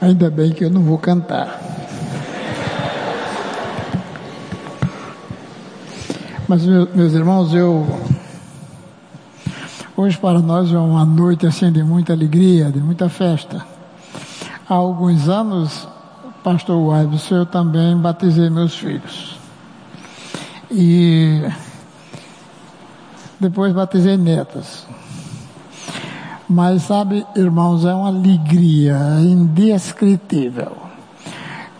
Ainda bem que eu não vou cantar. Mas, meus irmãos, eu. Hoje para nós é uma noite assim de muita alegria, de muita festa. Há alguns anos, pastor Waibs, eu também batizei meus filhos. E depois batizei netas. Mas sabe, irmãos, é uma alegria indescritível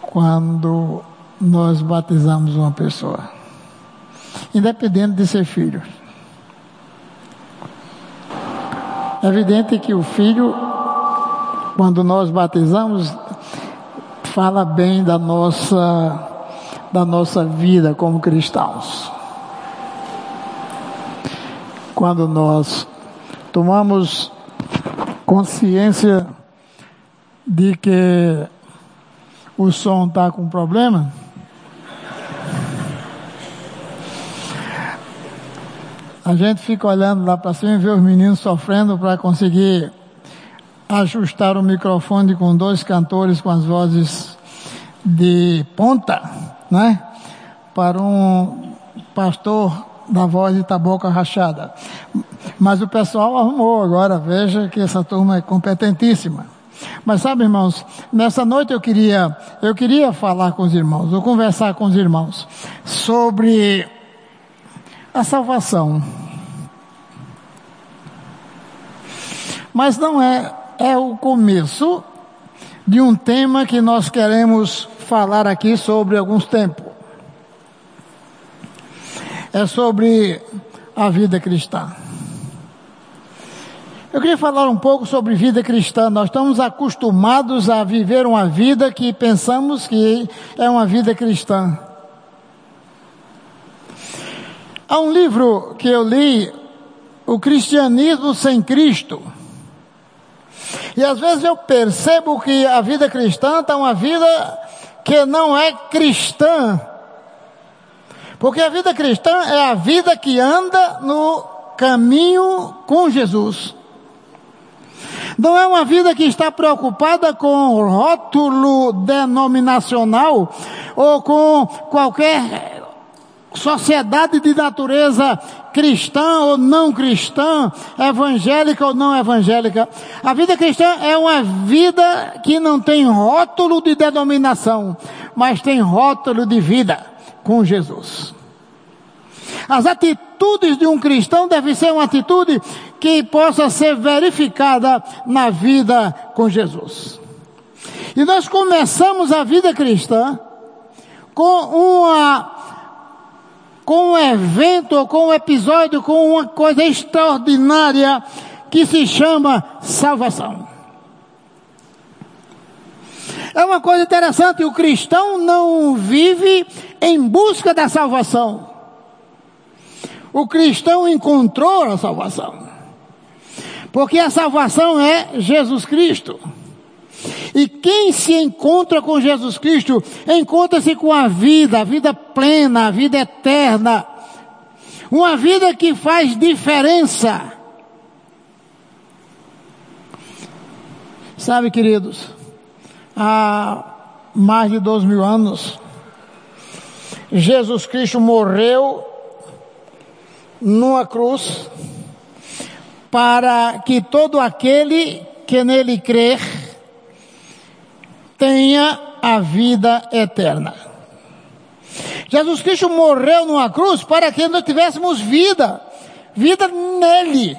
quando nós batizamos uma pessoa, independente de ser filho. É evidente que o filho, quando nós batizamos, fala bem da nossa da nossa vida como cristãos. Quando nós tomamos consciência de que o som está com problema, a gente fica olhando lá para cima e vê os meninos sofrendo para conseguir ajustar o microfone com dois cantores com as vozes de ponta, né? Para um pastor da voz de taboca rachada. Mas o pessoal arrumou agora, veja que essa turma é competentíssima. Mas sabe, irmãos, nessa noite eu queria, eu queria falar com os irmãos, ou conversar com os irmãos sobre a salvação. Mas não é, é o começo de um tema que nós queremos falar aqui sobre alguns tempos. É sobre a vida cristã. Eu queria falar um pouco sobre vida cristã. Nós estamos acostumados a viver uma vida que pensamos que é uma vida cristã. Há um livro que eu li, O Cristianismo Sem Cristo. E às vezes eu percebo que a vida cristã está uma vida que não é cristã. Porque a vida cristã é a vida que anda no caminho com Jesus. Não é uma vida que está preocupada com rótulo denominacional ou com qualquer sociedade de natureza cristã ou não cristã, evangélica ou não evangélica. A vida cristã é uma vida que não tem rótulo de denominação, mas tem rótulo de vida com Jesus. As atitudes de um cristão devem ser uma atitude que possa ser verificada na vida com Jesus. E nós começamos a vida cristã com uma com um evento, com um episódio, com uma coisa extraordinária que se chama salvação. É uma coisa interessante, o cristão não vive em busca da salvação. O cristão encontrou a salvação. Porque a salvação é Jesus Cristo. E quem se encontra com Jesus Cristo, encontra-se com a vida, a vida plena, a vida eterna. Uma vida que faz diferença. Sabe, queridos, há mais de dois mil anos, Jesus Cristo morreu numa cruz para que todo aquele que nele crer tenha a vida eterna. Jesus Cristo morreu numa cruz para que nós tivéssemos vida, vida nele,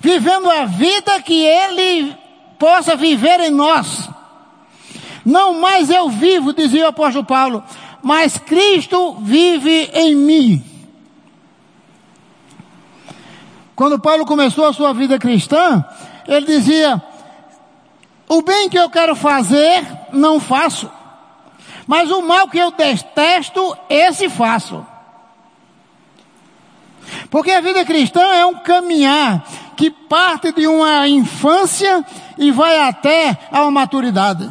vivendo a vida que ele possa viver em nós. Não mais eu vivo, dizia o apóstolo Paulo, mas Cristo vive em mim. Quando Paulo começou a sua vida cristã, ele dizia: O bem que eu quero fazer, não faço. Mas o mal que eu detesto, esse faço. Porque a vida cristã é um caminhar que parte de uma infância e vai até a maturidade.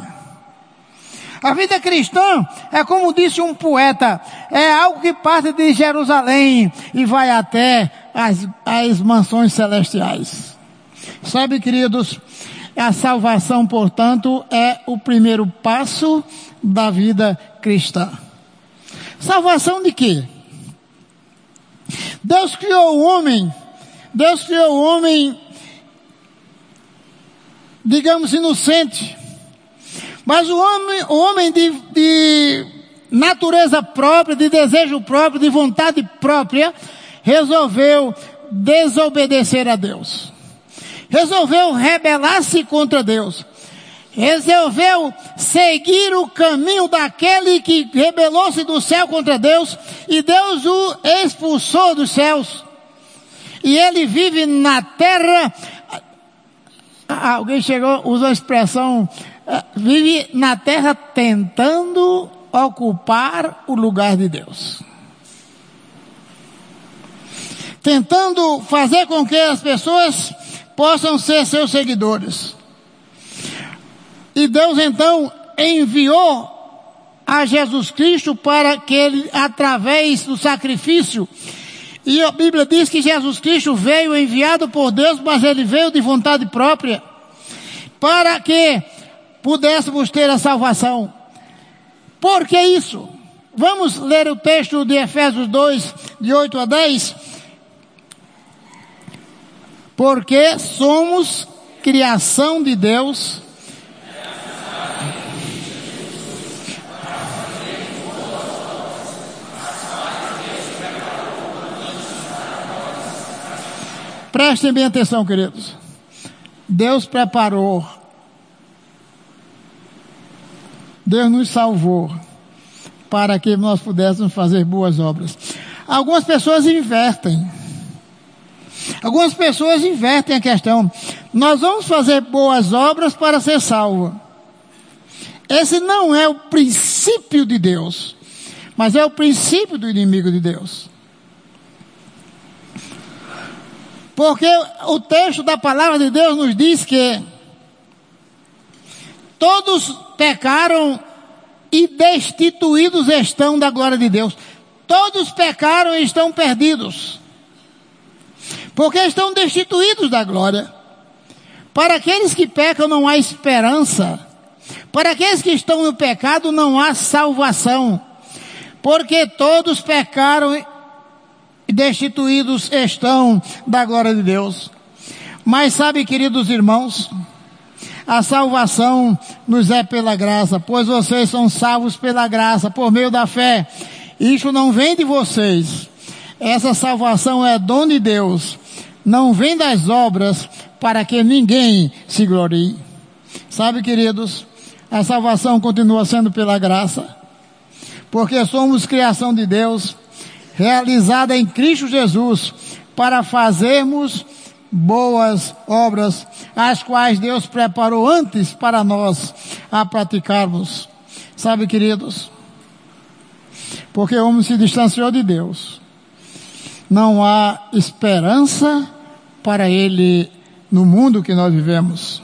A vida cristã é como disse um poeta, é algo que parte de Jerusalém e vai até as, as mansões celestiais. Sabe, queridos, A salvação, portanto, é o primeiro passo da vida cristã. Salvação de quê? Deus criou o homem, Deus criou o homem, digamos, inocente. Mas o homem, o homem de, de natureza própria, de desejo próprio, de vontade própria, resolveu desobedecer a Deus. Resolveu rebelar-se contra Deus. Resolveu seguir o caminho daquele que rebelou-se do céu contra Deus e Deus o expulsou dos céus. E ele vive na terra. Alguém chegou, usou a expressão, eh, vive na terra tentando ocupar o lugar de Deus tentando fazer com que as pessoas possam ser seus seguidores. E Deus então enviou a Jesus Cristo para que ele, através do sacrifício, e a Bíblia diz que Jesus Cristo veio enviado por Deus, mas ele veio de vontade própria, para que pudéssemos ter a salvação. Por que isso? Vamos ler o texto de Efésios 2, de 8 a 10 porque somos criação de Deus. Prestem bem atenção, queridos. Deus preparou, Deus nos salvou para que nós pudéssemos fazer boas obras. Algumas pessoas invertem. Algumas pessoas invertem a questão. Nós vamos fazer boas obras para ser salvo. Esse não é o princípio de Deus, mas é o princípio do inimigo de Deus. Porque o texto da palavra de Deus nos diz que todos pecaram e destituídos estão da glória de Deus. Todos pecaram e estão perdidos porque estão destituídos da glória. Para aqueles que pecam não há esperança. Para aqueles que estão no pecado não há salvação. Porque todos pecaram e destituídos estão da glória de Deus. Mas sabe, queridos irmãos, a salvação nos é pela graça, pois vocês são salvos pela graça, por meio da fé. Isso não vem de vocês. Essa salvação é dom de Deus não vem das obras para que ninguém se glorie. Sabe, queridos, a salvação continua sendo pela graça, porque somos criação de Deus, realizada em Cristo Jesus, para fazermos boas obras, as quais Deus preparou antes para nós a praticarmos. Sabe, queridos, porque o homem se distanciou de Deus. Não há esperança para ele no mundo que nós vivemos.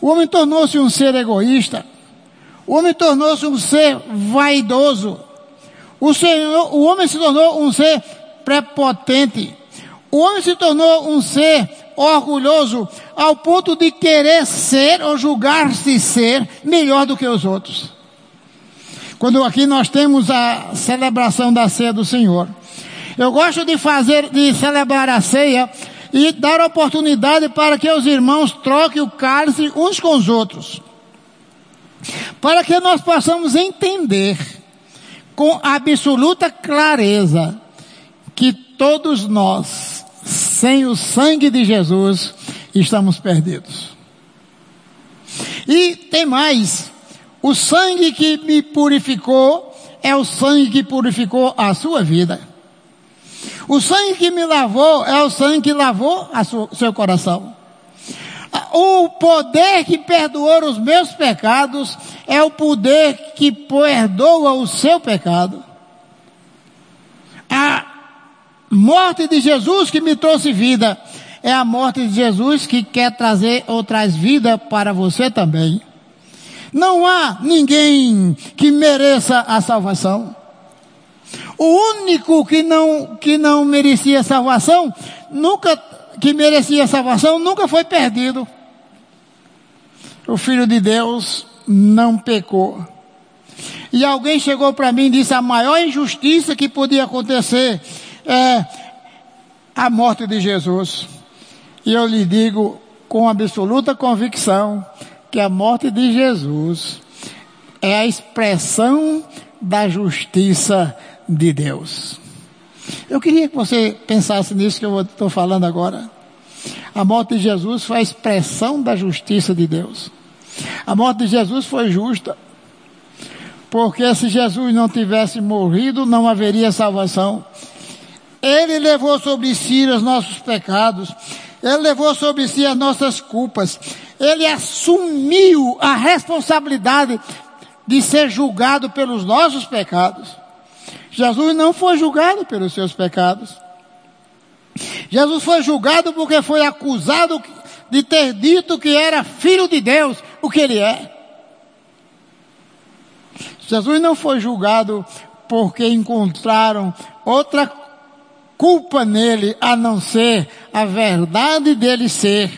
O homem tornou-se um ser egoísta. O homem tornou-se um ser vaidoso. O, senhor, o homem se tornou um ser prepotente. O homem se tornou um ser orgulhoso ao ponto de querer ser ou julgar-se ser melhor do que os outros. Quando aqui nós temos a celebração da ceia do Senhor, eu gosto de fazer, de celebrar a ceia e dar oportunidade para que os irmãos troquem o cálice uns com os outros. Para que nós possamos entender com absoluta clareza que todos nós, sem o sangue de Jesus, estamos perdidos. E tem mais, o sangue que me purificou é o sangue que purificou a sua vida. O sangue que me lavou é o sangue que lavou o seu coração. O poder que perdoou os meus pecados é o poder que perdoa o seu pecado. A morte de Jesus que me trouxe vida é a morte de Jesus que quer trazer ou traz vida para você também. Não há ninguém que mereça a salvação. O único que não, que não merecia salvação, nunca, que merecia salvação, nunca foi perdido. o Filho de Deus não pecou. E alguém chegou para mim e disse: a maior injustiça que podia acontecer é a morte de Jesus. E eu lhe digo com absoluta convicção que a morte de Jesus é a expressão da justiça de Deus. Eu queria que você pensasse nisso que eu estou falando agora. A morte de Jesus foi a expressão da justiça de Deus. A morte de Jesus foi justa. Porque se Jesus não tivesse morrido, não haveria salvação. Ele levou sobre si os nossos pecados. Ele levou sobre si as nossas culpas. Ele assumiu a responsabilidade de ser julgado pelos nossos pecados. Jesus não foi julgado pelos seus pecados. Jesus foi julgado porque foi acusado de ter dito que era filho de Deus, o que ele é. Jesus não foi julgado porque encontraram outra culpa nele a não ser a verdade dele ser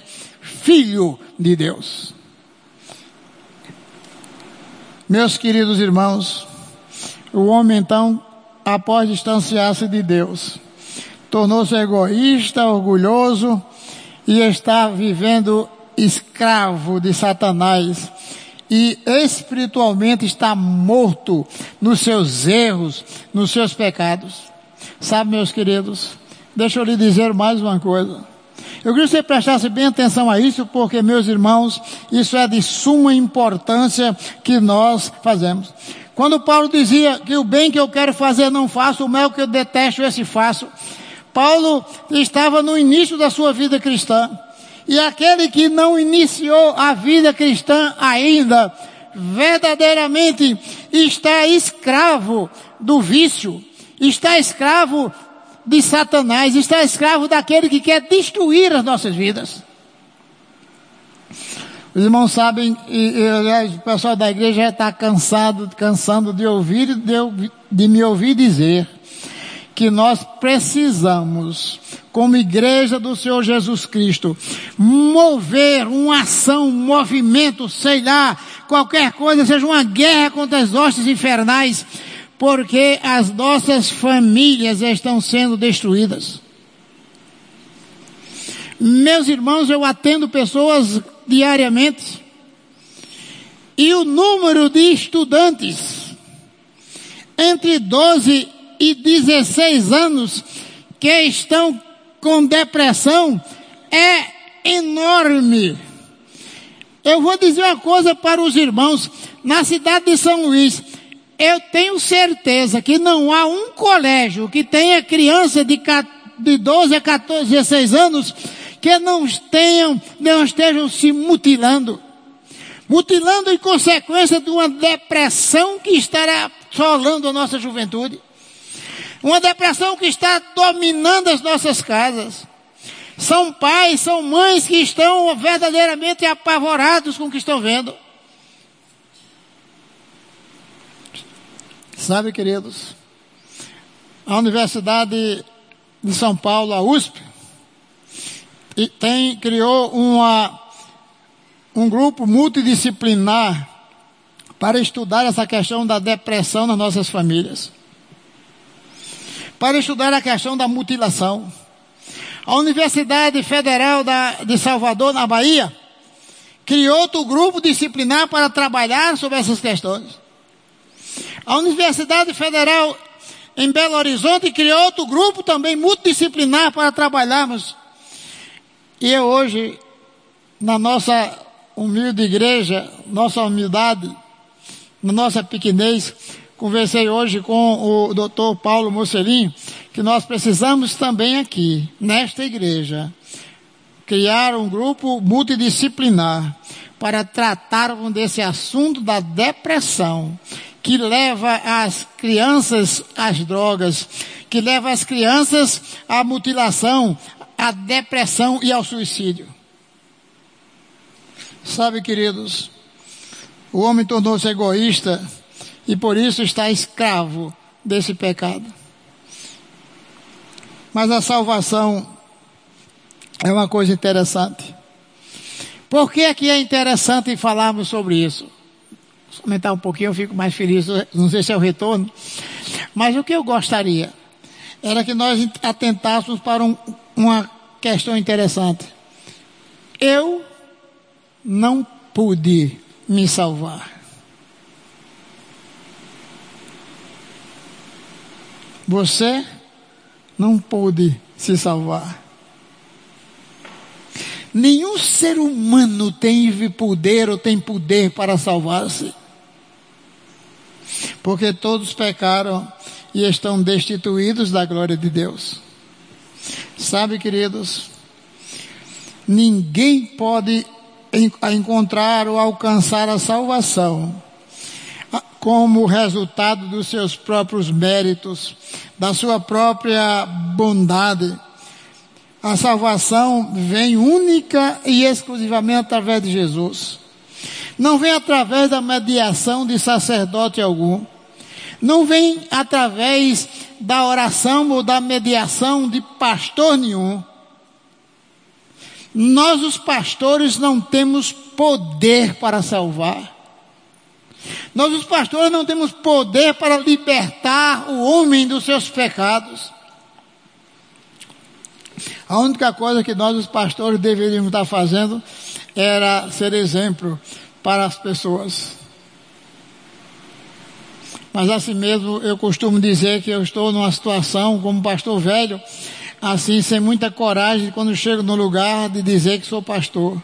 filho de Deus. Meus queridos irmãos, o homem então, após distanciar-se de Deus, tornou-se egoísta, orgulhoso e está vivendo escravo de Satanás e espiritualmente está morto nos seus erros, nos seus pecados. Sabe, meus queridos, deixa eu lhe dizer mais uma coisa. Eu queria que você prestasse bem atenção a isso, porque, meus irmãos, isso é de suma importância que nós fazemos. Quando Paulo dizia que o bem que eu quero fazer não faço, o mal que eu detesto esse faço. Paulo estava no início da sua vida cristã. E aquele que não iniciou a vida cristã ainda, verdadeiramente está escravo do vício, está escravo de Satanás, está escravo daquele que quer destruir as nossas vidas. Os irmãos sabem, e, e aliás, o pessoal da igreja já está cansado, cansando de ouvir, de, de me ouvir dizer que nós precisamos, como igreja do Senhor Jesus Cristo, mover uma ação, um movimento, sei lá, qualquer coisa, seja uma guerra contra as hostes infernais, porque as nossas famílias estão sendo destruídas. Meus irmãos, eu atendo pessoas diariamente e o número de estudantes entre 12 e 16 anos que estão com depressão é enorme. Eu vou dizer uma coisa para os irmãos, na cidade de São Luís, eu tenho certeza que não há um colégio que tenha criança de, de 12 a 14, 16 anos que não tenham, não estejam se mutilando. Mutilando em consequência de uma depressão que estará assolando a nossa juventude. Uma depressão que está dominando as nossas casas. São pais, são mães que estão verdadeiramente apavorados com o que estão vendo. Sabe, queridos, a Universidade de São Paulo, a USP, tem, criou uma, um grupo multidisciplinar para estudar essa questão da depressão nas nossas famílias. Para estudar a questão da mutilação. A Universidade Federal da, de Salvador, na Bahia, criou outro grupo disciplinar para trabalhar sobre essas questões. A Universidade Federal em Belo Horizonte criou outro grupo também multidisciplinar para trabalharmos. E eu hoje, na nossa humilde igreja, nossa humildade, na nossa pequenez, conversei hoje com o doutor Paulo Mocelinho, que nós precisamos também aqui, nesta igreja, criar um grupo multidisciplinar para tratarmos desse assunto da depressão, que leva as crianças às drogas, que leva as crianças à mutilação, à depressão e ao suicídio. Sabe, queridos, o homem tornou-se egoísta e por isso está escravo desse pecado. Mas a salvação é uma coisa interessante. Por que aqui é interessante falarmos sobre isso? Se aumentar um pouquinho eu fico mais feliz, não sei se é o retorno. Mas o que eu gostaria era que nós atentássemos para um, uma questão interessante. Eu não pude me salvar. Você não pôde se salvar. Nenhum ser humano tem poder ou tem poder para salvar-se. Porque todos pecaram e estão destituídos da glória de Deus. Sabe, queridos, ninguém pode encontrar ou alcançar a salvação como resultado dos seus próprios méritos, da sua própria bondade. A salvação vem única e exclusivamente através de Jesus. Não vem através da mediação de sacerdote algum. Não vem através da oração ou da mediação de pastor nenhum. Nós, os pastores, não temos poder para salvar. Nós, os pastores, não temos poder para libertar o homem dos seus pecados. A única coisa que nós, os pastores, deveríamos estar fazendo era ser exemplo para as pessoas. Mas assim mesmo, eu costumo dizer que eu estou numa situação como pastor velho, assim, sem muita coragem, quando chego no lugar de dizer que sou pastor.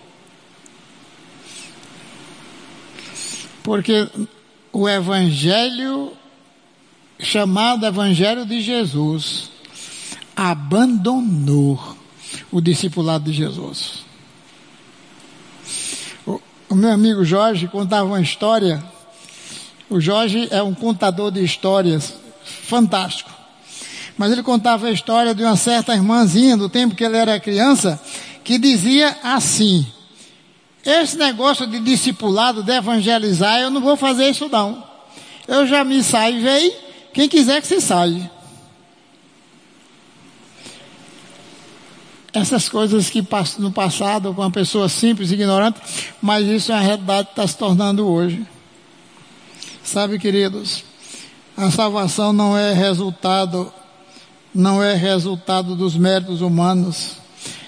Porque o Evangelho, chamado Evangelho de Jesus, abandonou o discipulado de Jesus. O, o meu amigo Jorge contava uma história. O Jorge é um contador de histórias fantástico. Mas ele contava a história de uma certa irmãzinha do tempo que ele era criança, que dizia assim: esse negócio de discipulado, de evangelizar, eu não vou fazer isso não. Eu já me saivei, quem quiser que se saia. Essas coisas que no passado com uma pessoa simples, ignorante, mas isso é a realidade que está se tornando hoje. Sabe, queridos, a salvação não é resultado, não é resultado dos méritos humanos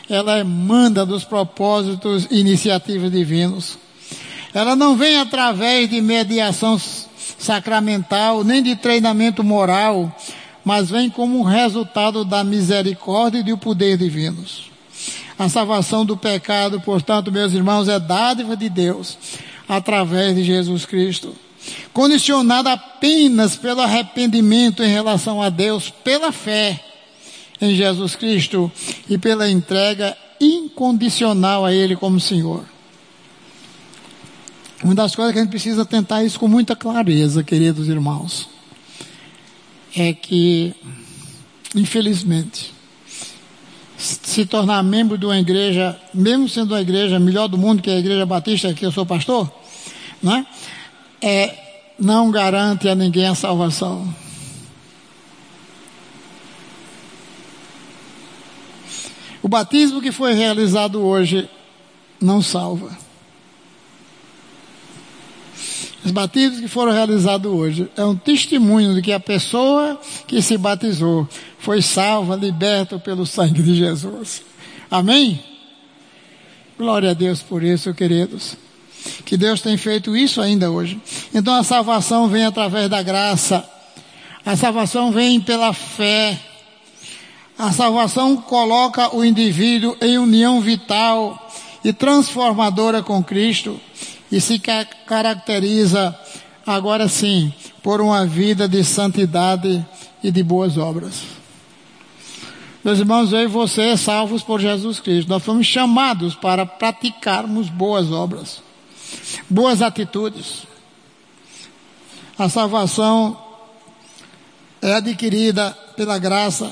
ela emana dos propósitos e iniciativas divinos. Ela não vem através de mediação sacramental, nem de treinamento moral, mas vem como resultado da misericórdia e do poder divinos. A salvação do pecado, portanto, meus irmãos, é dádiva de Deus através de Jesus Cristo, condicionada apenas pelo arrependimento em relação a Deus, pela fé em Jesus Cristo e pela entrega incondicional a Ele como Senhor. Uma das coisas que a gente precisa tentar isso com muita clareza, queridos irmãos, é que, infelizmente, se tornar membro de uma igreja, mesmo sendo a igreja melhor do mundo, que é a igreja batista, que eu sou pastor, né? É, não garante a ninguém a salvação. O batismo que foi realizado hoje não salva. Os batismos que foram realizados hoje é um testemunho de que a pessoa que se batizou foi salva, liberta pelo sangue de Jesus. Amém? Glória a Deus por isso, queridos. Que Deus tem feito isso ainda hoje. Então a salvação vem através da graça. A salvação vem pela fé. A salvação coloca o indivíduo em união vital e transformadora com Cristo e se caracteriza, agora sim, por uma vida de santidade e de boas obras. Meus irmãos, eu e você salvos por Jesus Cristo. Nós fomos chamados para praticarmos boas obras, boas atitudes. A salvação é adquirida pela graça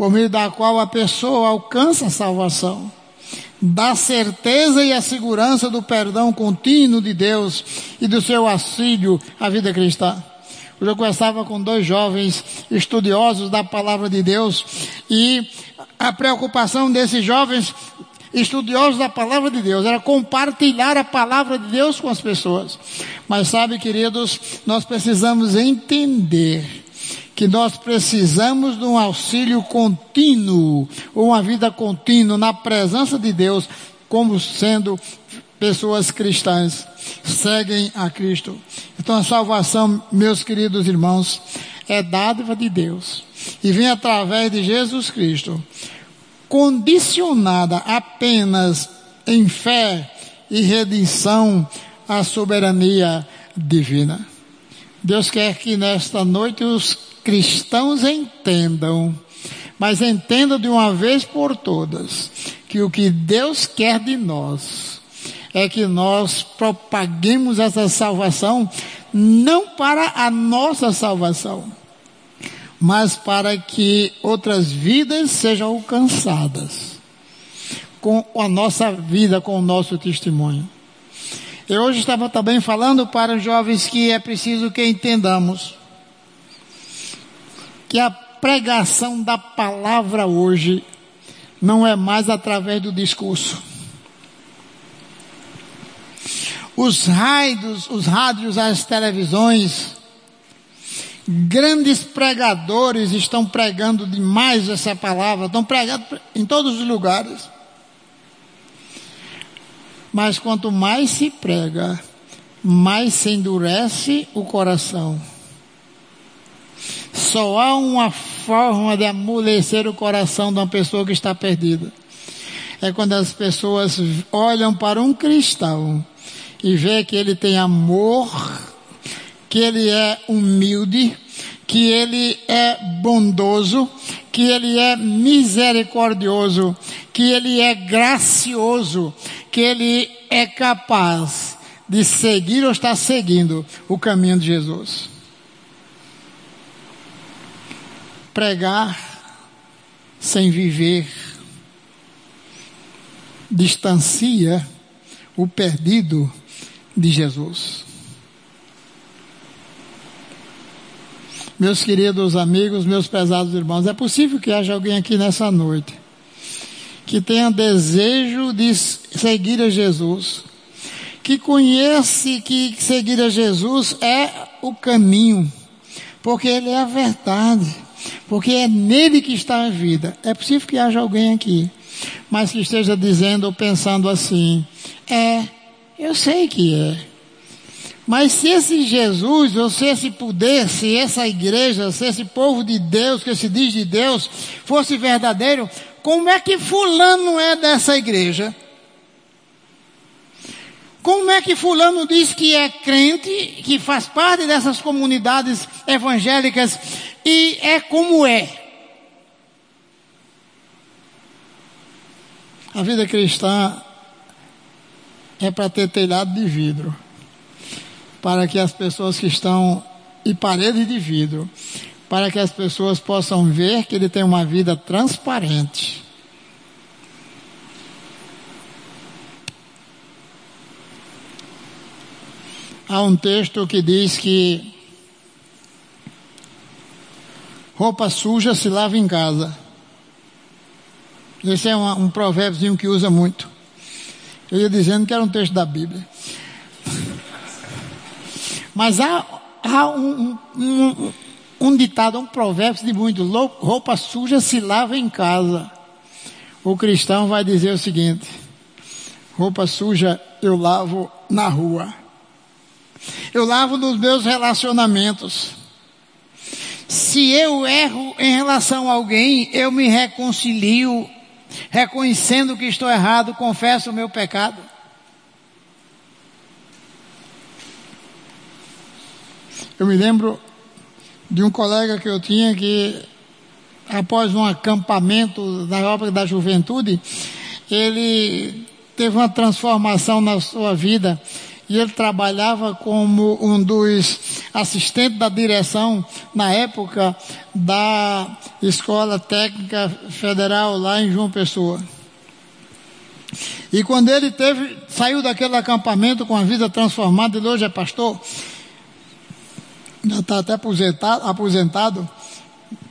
por meio da qual a pessoa alcança a salvação, dá certeza e a segurança do perdão contínuo de Deus e do seu auxílio à vida cristã. Hoje eu conversava com dois jovens estudiosos da palavra de Deus e a preocupação desses jovens estudiosos da palavra de Deus, era compartilhar a palavra de Deus com as pessoas. Mas sabe, queridos, nós precisamos entender que nós precisamos de um auxílio contínuo, uma vida contínua na presença de Deus, como sendo pessoas cristãs, seguem a Cristo. Então a salvação, meus queridos irmãos, é dádiva de Deus e vem através de Jesus Cristo, condicionada apenas em fé e redenção à soberania divina. Deus quer que nesta noite os cristãos entendam, mas entendam de uma vez por todas, que o que Deus quer de nós é que nós propaguemos essa salvação não para a nossa salvação, mas para que outras vidas sejam alcançadas com a nossa vida, com o nosso testemunho. Eu hoje estava também falando para os jovens que é preciso que entendamos que a pregação da palavra hoje não é mais através do discurso. Os rádios, os rádios, as televisões, grandes pregadores estão pregando demais essa palavra, estão pregando em todos os lugares. Mas quanto mais se prega, mais se endurece o coração. Só há uma forma de amolecer o coração de uma pessoa que está perdida. É quando as pessoas olham para um cristão e vê que ele tem amor, que ele é humilde, que ele é bondoso, que ele é misericordioso, que ele é gracioso, que ele é capaz de seguir ou está seguindo o caminho de Jesus. Pregar sem viver distancia o perdido de Jesus. Meus queridos amigos, meus pesados irmãos, é possível que haja alguém aqui nessa noite que tenha desejo de seguir a Jesus, que conhece que seguir a Jesus é o caminho, porque Ele é a verdade porque é nele que está a vida. É possível que haja alguém aqui, mas que esteja dizendo ou pensando assim: é, eu sei que é. Mas se esse Jesus, ou se esse poder, se essa igreja, se esse povo de Deus, que se diz de Deus, fosse verdadeiro, como é que fulano é dessa igreja? Como é que fulano diz que é crente, que faz parte dessas comunidades evangélicas e é como é? A vida cristã é para ter telhado de vidro, para que as pessoas que estão e paredes de vidro, para que as pessoas possam ver que ele tem uma vida transparente Há um texto que diz que roupa suja se lava em casa. Esse é um, um que usa muito. Eu ia dizendo que era um texto da Bíblia. Mas há, há um, um, um ditado, um provérbio de muito roupa suja se lava em casa. O cristão vai dizer o seguinte, roupa suja eu lavo na rua. Eu lavo nos meus relacionamentos. Se eu erro em relação a alguém, eu me reconcilio, reconhecendo que estou errado, confesso o meu pecado. Eu me lembro de um colega que eu tinha que, após um acampamento da obra da juventude, ele teve uma transformação na sua vida e ele trabalhava como um dos assistentes da direção na época da Escola Técnica Federal lá em João Pessoa. E quando ele teve, saiu daquele acampamento com a vida transformada, ele hoje é pastor, já está até aposentado, aposentado,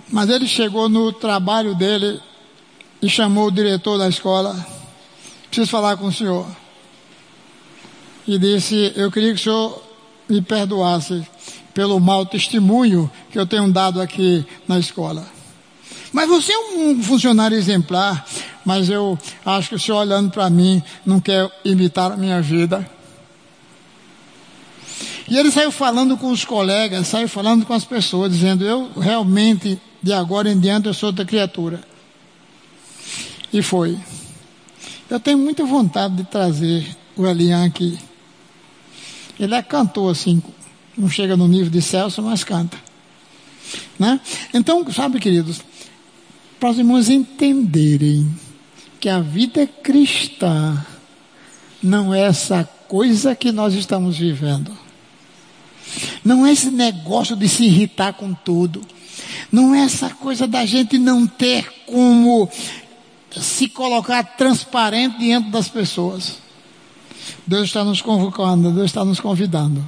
mas ele chegou no trabalho dele e chamou o diretor da escola preciso falar com o senhor. E disse: Eu queria que o senhor me perdoasse pelo mau testemunho que eu tenho dado aqui na escola. Mas você é um funcionário exemplar, mas eu acho que o senhor olhando para mim não quer imitar a minha vida. E ele saiu falando com os colegas, saiu falando com as pessoas, dizendo: Eu realmente, de agora em diante, eu sou outra criatura. E foi. Eu tenho muita vontade de trazer o Elian aqui. Ele é cantor, assim, não chega no nível de Celso, mas canta. Né? Então, sabe, queridos, para os irmãos entenderem que a vida cristã não é essa coisa que nós estamos vivendo. Não é esse negócio de se irritar com tudo. Não é essa coisa da gente não ter como se colocar transparente diante das pessoas. Deus está nos convocando, Deus está nos convidando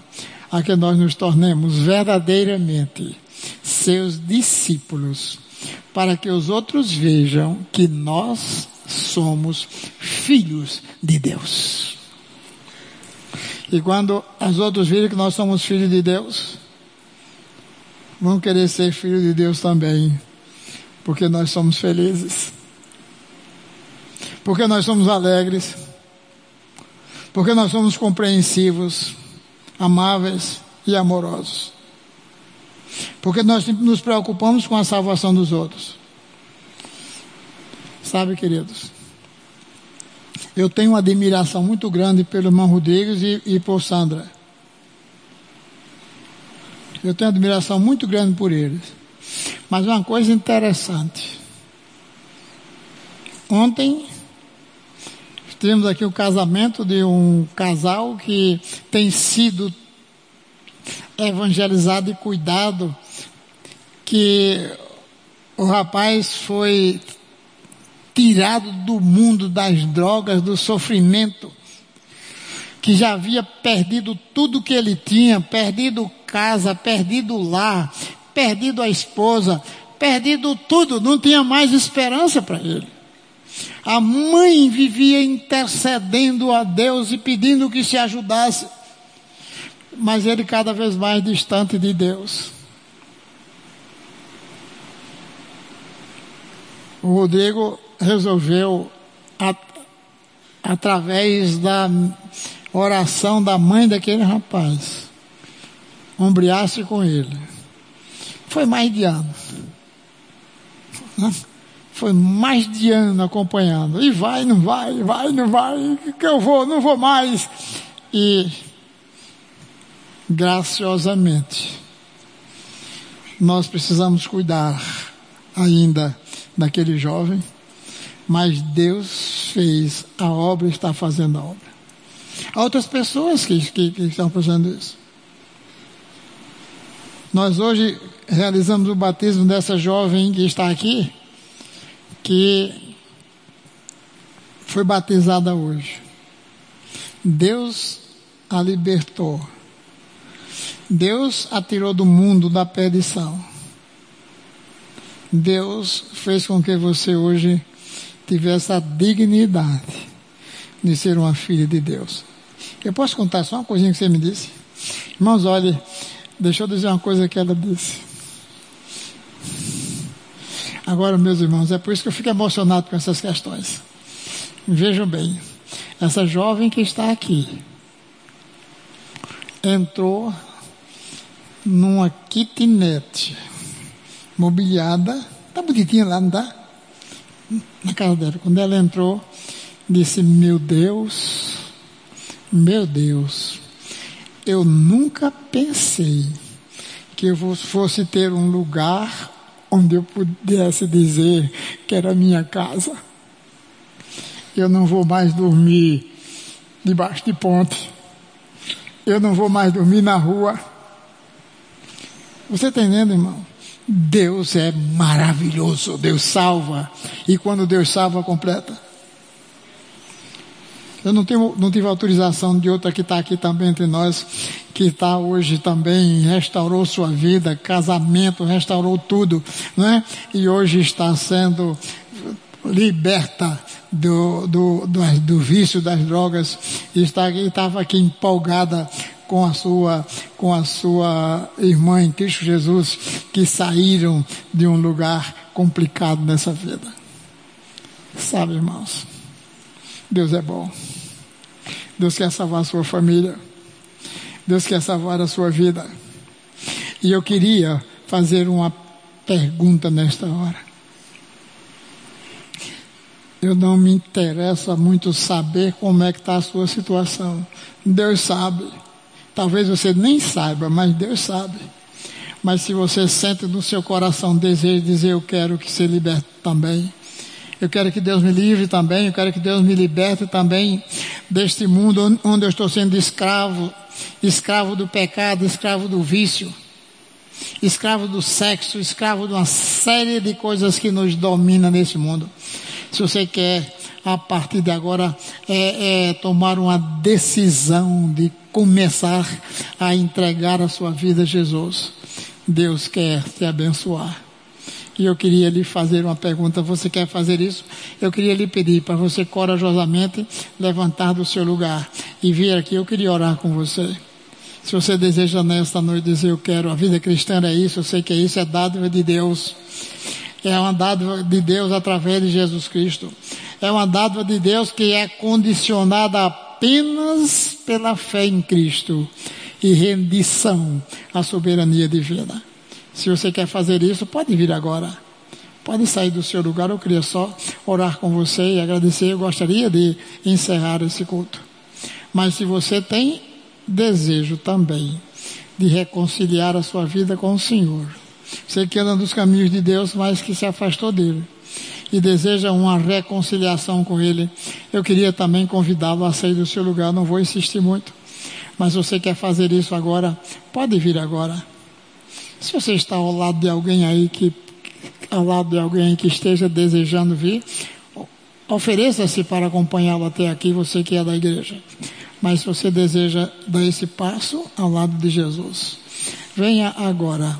a que nós nos tornemos verdadeiramente seus discípulos, para que os outros vejam que nós somos filhos de Deus. E quando os outros virem que nós somos filhos de Deus, vão querer ser filhos de Deus também, porque nós somos felizes porque nós somos alegres, porque nós somos compreensivos, amáveis e amorosos. Porque nós nos preocupamos com a salvação dos outros. Sabe, queridos, eu tenho uma admiração muito grande pelo irmão Rodrigues e, e por Sandra. Eu tenho admiração muito grande por eles. Mas uma coisa interessante. Ontem temos aqui o casamento de um casal que tem sido evangelizado e cuidado, que o rapaz foi tirado do mundo das drogas, do sofrimento, que já havia perdido tudo que ele tinha, perdido casa, perdido lar, perdido a esposa, perdido tudo, não tinha mais esperança para ele. A mãe vivia intercedendo a Deus e pedindo que se ajudasse, mas ele cada vez mais distante de Deus. O Rodrigo resolveu, at, através da oração da mãe daquele rapaz, ombrear-se com ele. Foi mais de ano. Foi mais de ano acompanhando. E vai, não vai, vai, não vai, que eu vou, não vou mais. E graciosamente nós precisamos cuidar ainda daquele jovem, mas Deus fez a obra e está fazendo a obra. Há outras pessoas que, que, que estão fazendo isso. Nós hoje realizamos o batismo dessa jovem que está aqui, que foi batizada hoje. Deus a libertou. Deus a tirou do mundo da perdição. Deus fez com que você hoje tivesse a dignidade de ser uma filha de Deus. Eu posso contar só uma coisinha que você me disse? Irmãos, olhe, deixa eu dizer uma coisa que ela disse. Agora, meus irmãos, é por isso que eu fico emocionado com essas questões. Vejam bem, essa jovem que está aqui entrou numa kitnet mobiliada, tá bonitinha lá, não tá? Na casa dela. Quando ela entrou, disse: Meu Deus, meu Deus, eu nunca pensei que eu fosse ter um lugar onde eu pudesse dizer que era minha casa. Eu não vou mais dormir debaixo de ponte. Eu não vou mais dormir na rua. Você está entendendo, irmão? Deus é maravilhoso. Deus salva. E quando Deus salva, completa. Eu não, tenho, não tive autorização de outra que está aqui também entre nós, que está hoje também, restaurou sua vida, casamento, restaurou tudo, não é? E hoje está sendo liberta do, do, do, do vício das drogas e estava aqui empolgada com a sua com a sua irmã em Cristo Jesus que saíram de um lugar complicado nessa vida. Sabe, irmãos? Deus é bom. Deus quer salvar a sua família. Deus quer salvar a sua vida. E eu queria fazer uma pergunta nesta hora. Eu não me interessa muito saber como é que está a sua situação. Deus sabe. Talvez você nem saiba, mas Deus sabe. Mas se você sente no seu coração desejo de dizer eu quero que se liberte também. Eu quero que Deus me livre também, eu quero que Deus me liberte também deste mundo onde eu estou sendo escravo, escravo do pecado, escravo do vício, escravo do sexo, escravo de uma série de coisas que nos domina nesse mundo. Se você quer, a partir de agora, é, é, tomar uma decisão de começar a entregar a sua vida a Jesus, Deus quer te abençoar. E eu queria lhe fazer uma pergunta. Você quer fazer isso? Eu queria lhe pedir para você corajosamente levantar do seu lugar e vir aqui. Eu queria orar com você. Se você deseja nesta noite dizer eu quero, a vida cristã é isso, eu sei que é isso, é dádiva de Deus é uma dádiva de Deus através de Jesus Cristo. É uma dádiva de Deus que é condicionada apenas pela fé em Cristo e rendição à soberania divina. Se você quer fazer isso, pode vir agora. Pode sair do seu lugar. Eu queria só orar com você e agradecer. Eu gostaria de encerrar esse culto. Mas se você tem desejo também de reconciliar a sua vida com o Senhor, você que anda nos caminhos de Deus, mas que se afastou dele e deseja uma reconciliação com ele, eu queria também convidá-lo a sair do seu lugar. Não vou insistir muito, mas você quer fazer isso agora, pode vir agora. Se você está ao lado de alguém aí que, ao lado de alguém que esteja desejando vir, ofereça-se para acompanhá-lo até aqui, você que é da igreja. Mas se você deseja dar esse passo ao lado de Jesus, venha agora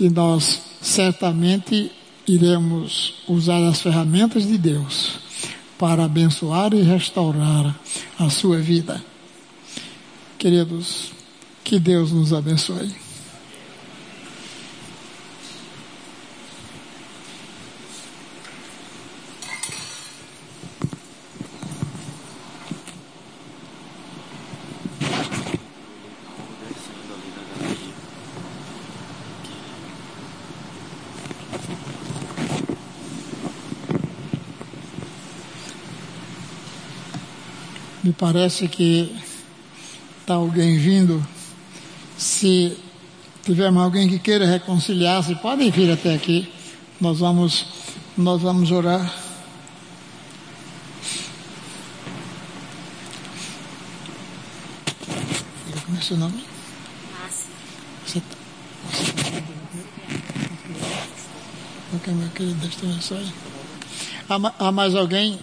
e nós certamente iremos usar as ferramentas de Deus para abençoar e restaurar a sua vida. Queridos, que Deus nos abençoe. Parece que está alguém vindo. Se tivermos alguém que queira reconciliar-se, podem vir até aqui. Nós vamos, nós vamos orar. Como é seu nome? Você, você Ok, meu querido, Deus te abençoe. Há, há mais alguém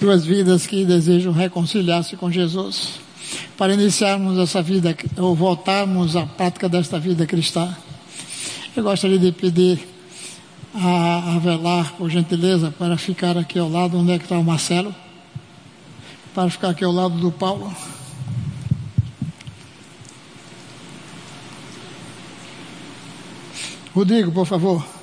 duas vidas que desejam reconciliar-se com Jesus, para iniciarmos essa vida, ou voltarmos à prática desta vida cristã. Eu gostaria de pedir a Avelar, por gentileza, para ficar aqui ao lado, onde é que está o Marcelo? Para ficar aqui ao lado do Paulo. Rodrigo, por favor.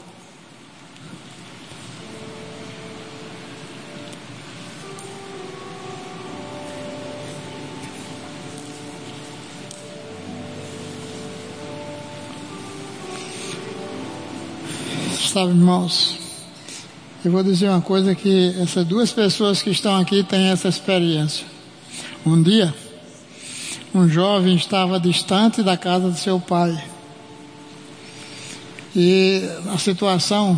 Sabe, irmãos, eu vou dizer uma coisa que essas duas pessoas que estão aqui têm essa experiência. Um dia, um jovem estava distante da casa de seu pai. E a situação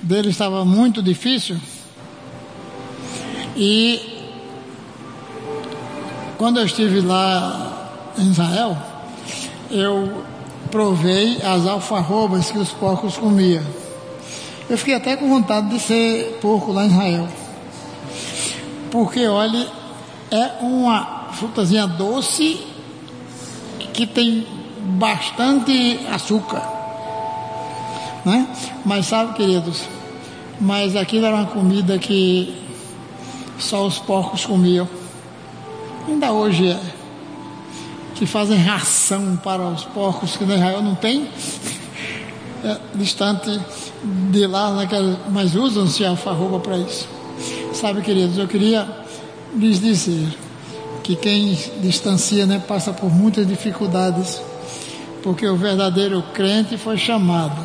dele estava muito difícil. E quando eu estive lá em Israel, eu provei as alfarrobas que os porcos comiam. Eu fiquei até com vontade de ser porco lá em Israel. Porque, olha, é uma frutazinha doce que tem bastante açúcar. Né? Mas sabe, queridos, mas aquilo era uma comida que só os porcos comiam. Ainda hoje é. Que fazem ração para os porcos, que na Israel não tem. É distante de lá, naquela, mas usam-se alfarroba para isso. Sabe, queridos, eu queria lhes dizer que quem distancia né, passa por muitas dificuldades, porque o verdadeiro crente foi chamado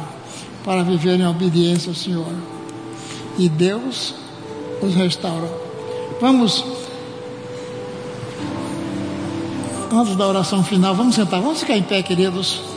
para viver em obediência ao Senhor. E Deus os restaura. Vamos, antes da oração final, vamos sentar, vamos ficar em pé, queridos.